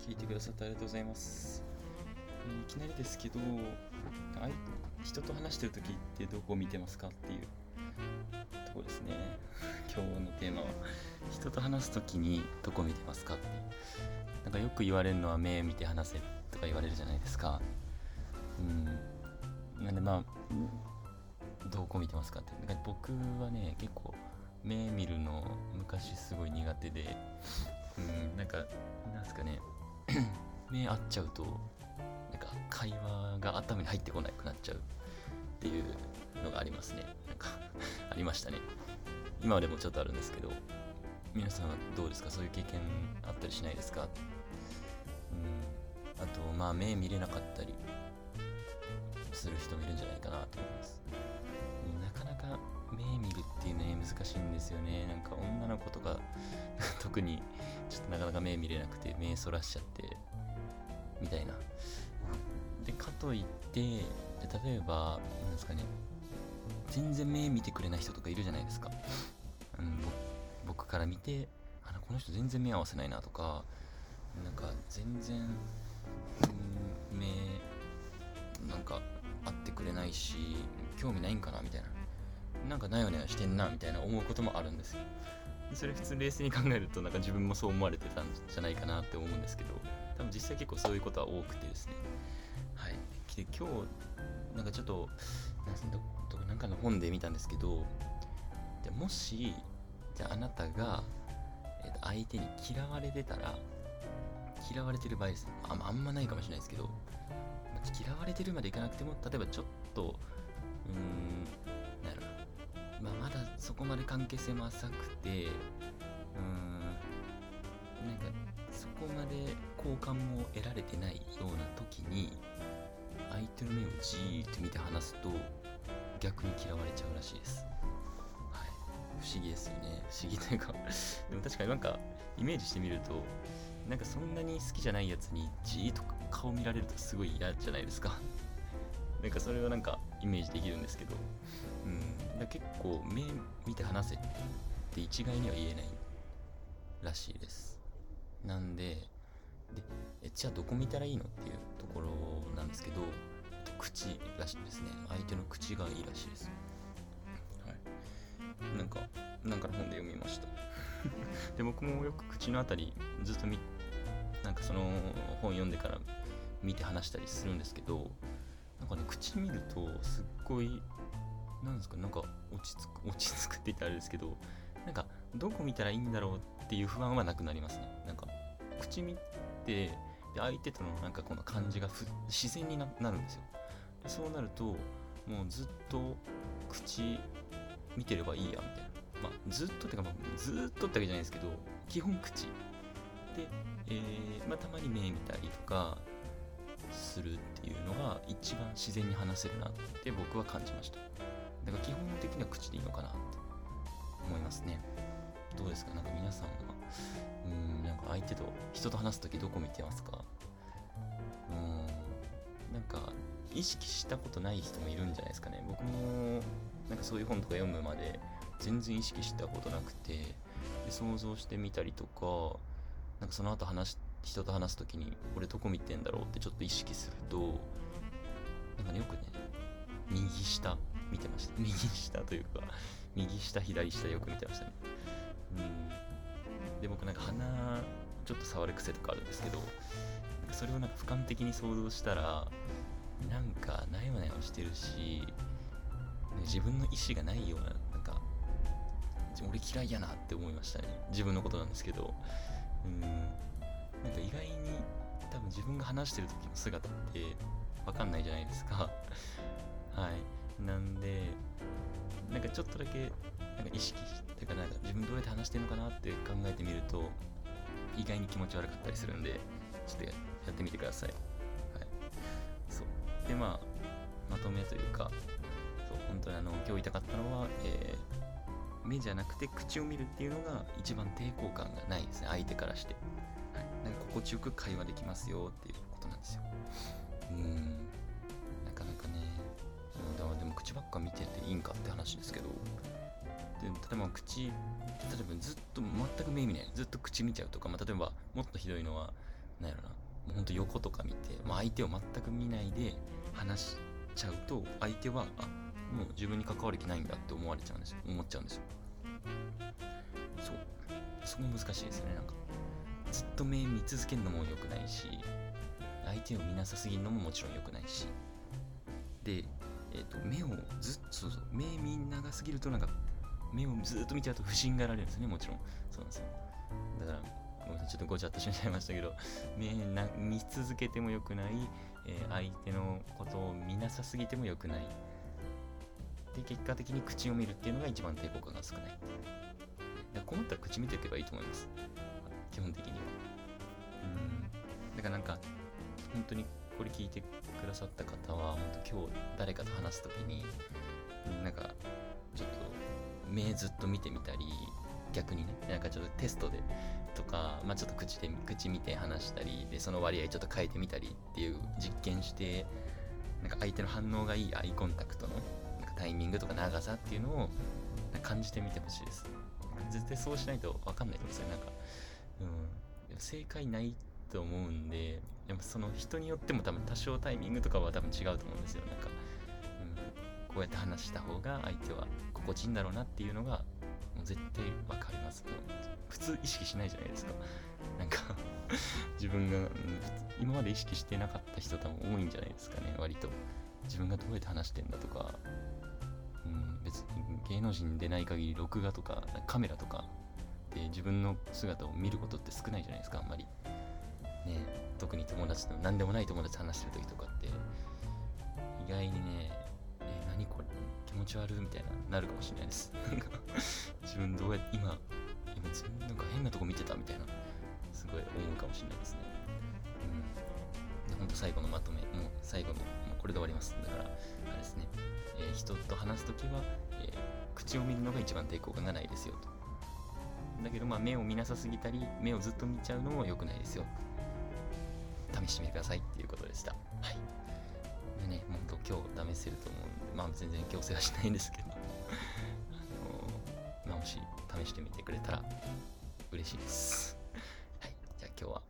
聞いてくださってありがとうございます。えーいきなりですけど、人と話してるときってどこを見てますかっていうとこですね。今日のテーマは、人と話すときにどこ見てますかって。なんかよく言われるのは目見て話せとか言われるじゃないですか。うん。なんでまあ、どこ見てますかって。なんか僕はね、結構目見るの昔すごい苦手で、うん、なんか、なんすかね、目合っちゃうと、なんか会話が頭に入ってこなくなっちゃうっていうのがありますね。なんか、ありましたね。今でもちょっとあるんですけど、皆さんはどうですか？そういう経験あったりしないですか？うん。あと、まあ、目見れなかったりする人もいるんじゃないかなと思います。なかなか目見るっていうね、難しいんですよね。なんか女の子とか、特にちょっとなかなか目見れなくて、目そらしちゃって、みたいな。で、かといって、例えば、なんですかね、全然目見てくれない人とかいるじゃないですか。うん、僕から見て、あの、この人全然目合わせないなとか、なんか全然、うん、目、なんか合ってくれないし、興味ないんかなみたいな。なんかなよなよしてんなみたいな思うこともあるんですよ。それ普通冷静に考えるとなんか自分もそう思われてたんじゃないかなって思うんですけど多分実際結構そういうことは多くてですね。はい。で今日なんかちょっとなんかの本で見たんですけどでもしじゃああなたが、えーと相手に嫌われてたら嫌われてる場合ですああんまないかもしれないですけど嫌われてるまでいかなくても例えばちょっとうーんなんやろな。まあ、まだそこまで関係性も浅くてうーんなんかそこまで好感も得られてないような時に相手の目をじーっと見て話すと逆に嫌われちゃうらしいです。はい、不思議ですよね。不思議というか でも確かになんかイメージしてみるとなんかそんなに好きじゃないやつにじーっと顔見られるとすごい嫌じゃないですか。なんかそれはなんかイメージできるんですけどうん、だ結構目見て話せって一概には言えないらしいです。なんで、で、えじゃあどこ見たらいいのっていうところなんですけど、口らしいですね。相手の口がいいらしいです。はい。なんか、なんかの本で読みました。で、僕もよく口のあたりずっと見、なんかその本読んでから見て話したりするんですけど、なんかね、口見るとすっごいなんですか？なんか落ち着く 落ち着くって言ったらあれですけどなんかどこ見たらいいんだろうっていう不安はなくなりますね。なんか口見て相手とのなんかこの感じが自然になるんですよ。でそうなるともうずっと口見てればいいやみたいな。まあずっとってか、まあ、ずっとってわけじゃないですけど基本口。で、えーまあ、たまに目見たりとかするっていうのが一番自然に話せるなって僕は感じました。だから基本的には口でいいのかなって思いますね。どうですか？なんか皆さんは？うんなんか相手と人と話す時どこ見てますか？うんなんか意識したことない人もいるんじゃないですかね。僕もなんかそういう本とか読むまで全然意識したことなくてで想像してみたりとかなんかその後話人と話す時に俺どこ見てんだろうってちょっと意識するとなんかねよくね右下見てました。右下というか右下左下よく見てましたね。うん。で僕なんか鼻ちょっと触る癖とかあるんですけどそれをなんか俯瞰的に想像したらなんかなよなよしてるし、ね自分の意思がないようななんか俺嫌いやなって思いましたね。自分のことなんですけど。うん。なんか意外に多分自分が話してる時の姿ってわかんないじゃないですか。はい。なんでなんかちょっとだけなんか意識っていうかなんか自分どうやって話してるのかなって考えてみると意外に気持ち悪かったりするんでちょっとやってみてください。はい。そう。でまあまとめというかそう本当にあの今日言いたかったのは、えー目じゃなくて口を見るっていうのが一番抵抗感がないですね。相手からして、はい、なんか心地よく会話できますよっていうことなんですよ。うん。か見てていいんかって話ですけど。で例えば口例えばずっと全く目見ない。ずっと口見ちゃうとか、まあ、例えばもっとひどいのはなんやろな。もうほんと横とか見て、まあ、相手を全く見ないで話しちゃうと相手はあもう自分に関わる気ないんだって思われちゃうんですよ。思っちゃうんですよ。そう。そこ難しいですよね。なんかずっと目見続けるのも良くないし相手を見なさすぎるのももちろん良くないし。で、えーと、目をずっとそうそう目見長すぎるとなんか目をずっと見ちゃうと不審がられるんですねもちろん。そうなんですよ。だからごめんなさいちょっとごちゃっとしちゃいましたけど目な見続けても良くない、えー、相手のことを見なさすぎても良くない。で結果的に口を見るっていうのが一番抵抗感が少ない。だ困ったら口見ておけばいいと思います。基本的には。うん。だからなんか本当にこれ聞いてくださった方は本当今日誰かと話す時になんかちょっと目ずっと見てみたり逆にねなんかちょっとテストでとか、まあ、ちょっと口で口見て話したりでその割合ちょっと変えてみたりっていう実験してなんか相手の反応がいいアイコンタクトのなんかタイミングとか長さっていうのを感じてみてほしいです。絶対そうしないと分かんないと思うんですよ。なんか、うん、正解ないと思うんででもその人によっても多分多少タイミングとかは多分違うと思うんですよ。なんか、うん、こうやって話した方が相手は心地いいんだろうなっていうのがもう絶対分かりますもう普通意識しないじゃないですか。なんか自分が今まで意識してなかった人多分多いんじゃないですかね。割と。自分がどうやって話してんだとか、うん、別に芸能人でない限り録画とかカメラとか。で自分の姿を見ることって少ないじゃないですかあんまり。ね特に友達と何でもない友達と話してる時とかって意外にねえ何これ気持ち悪いみたいななるかもしれないです。自分どうやって今今自分なんか変なとこ見てたみたいなすごい思うかもしれないですね。うん。ほんと最後のまとめもう最後のもうこれで終わります。だからあれですね、えー、人と話す時は、えー、口を見るのが一番抵抗感がないですよと。だけどま目を見なさすぎたり目をずっと見ちゃうのも良くないですよ。試してみてくださいっていうことでした。はい。でね、本当今日試せると思うんで、まあ全然強制はしないんですけど、あのまあ、もし試してみてくれたら嬉しいです。はい。じゃあ今日は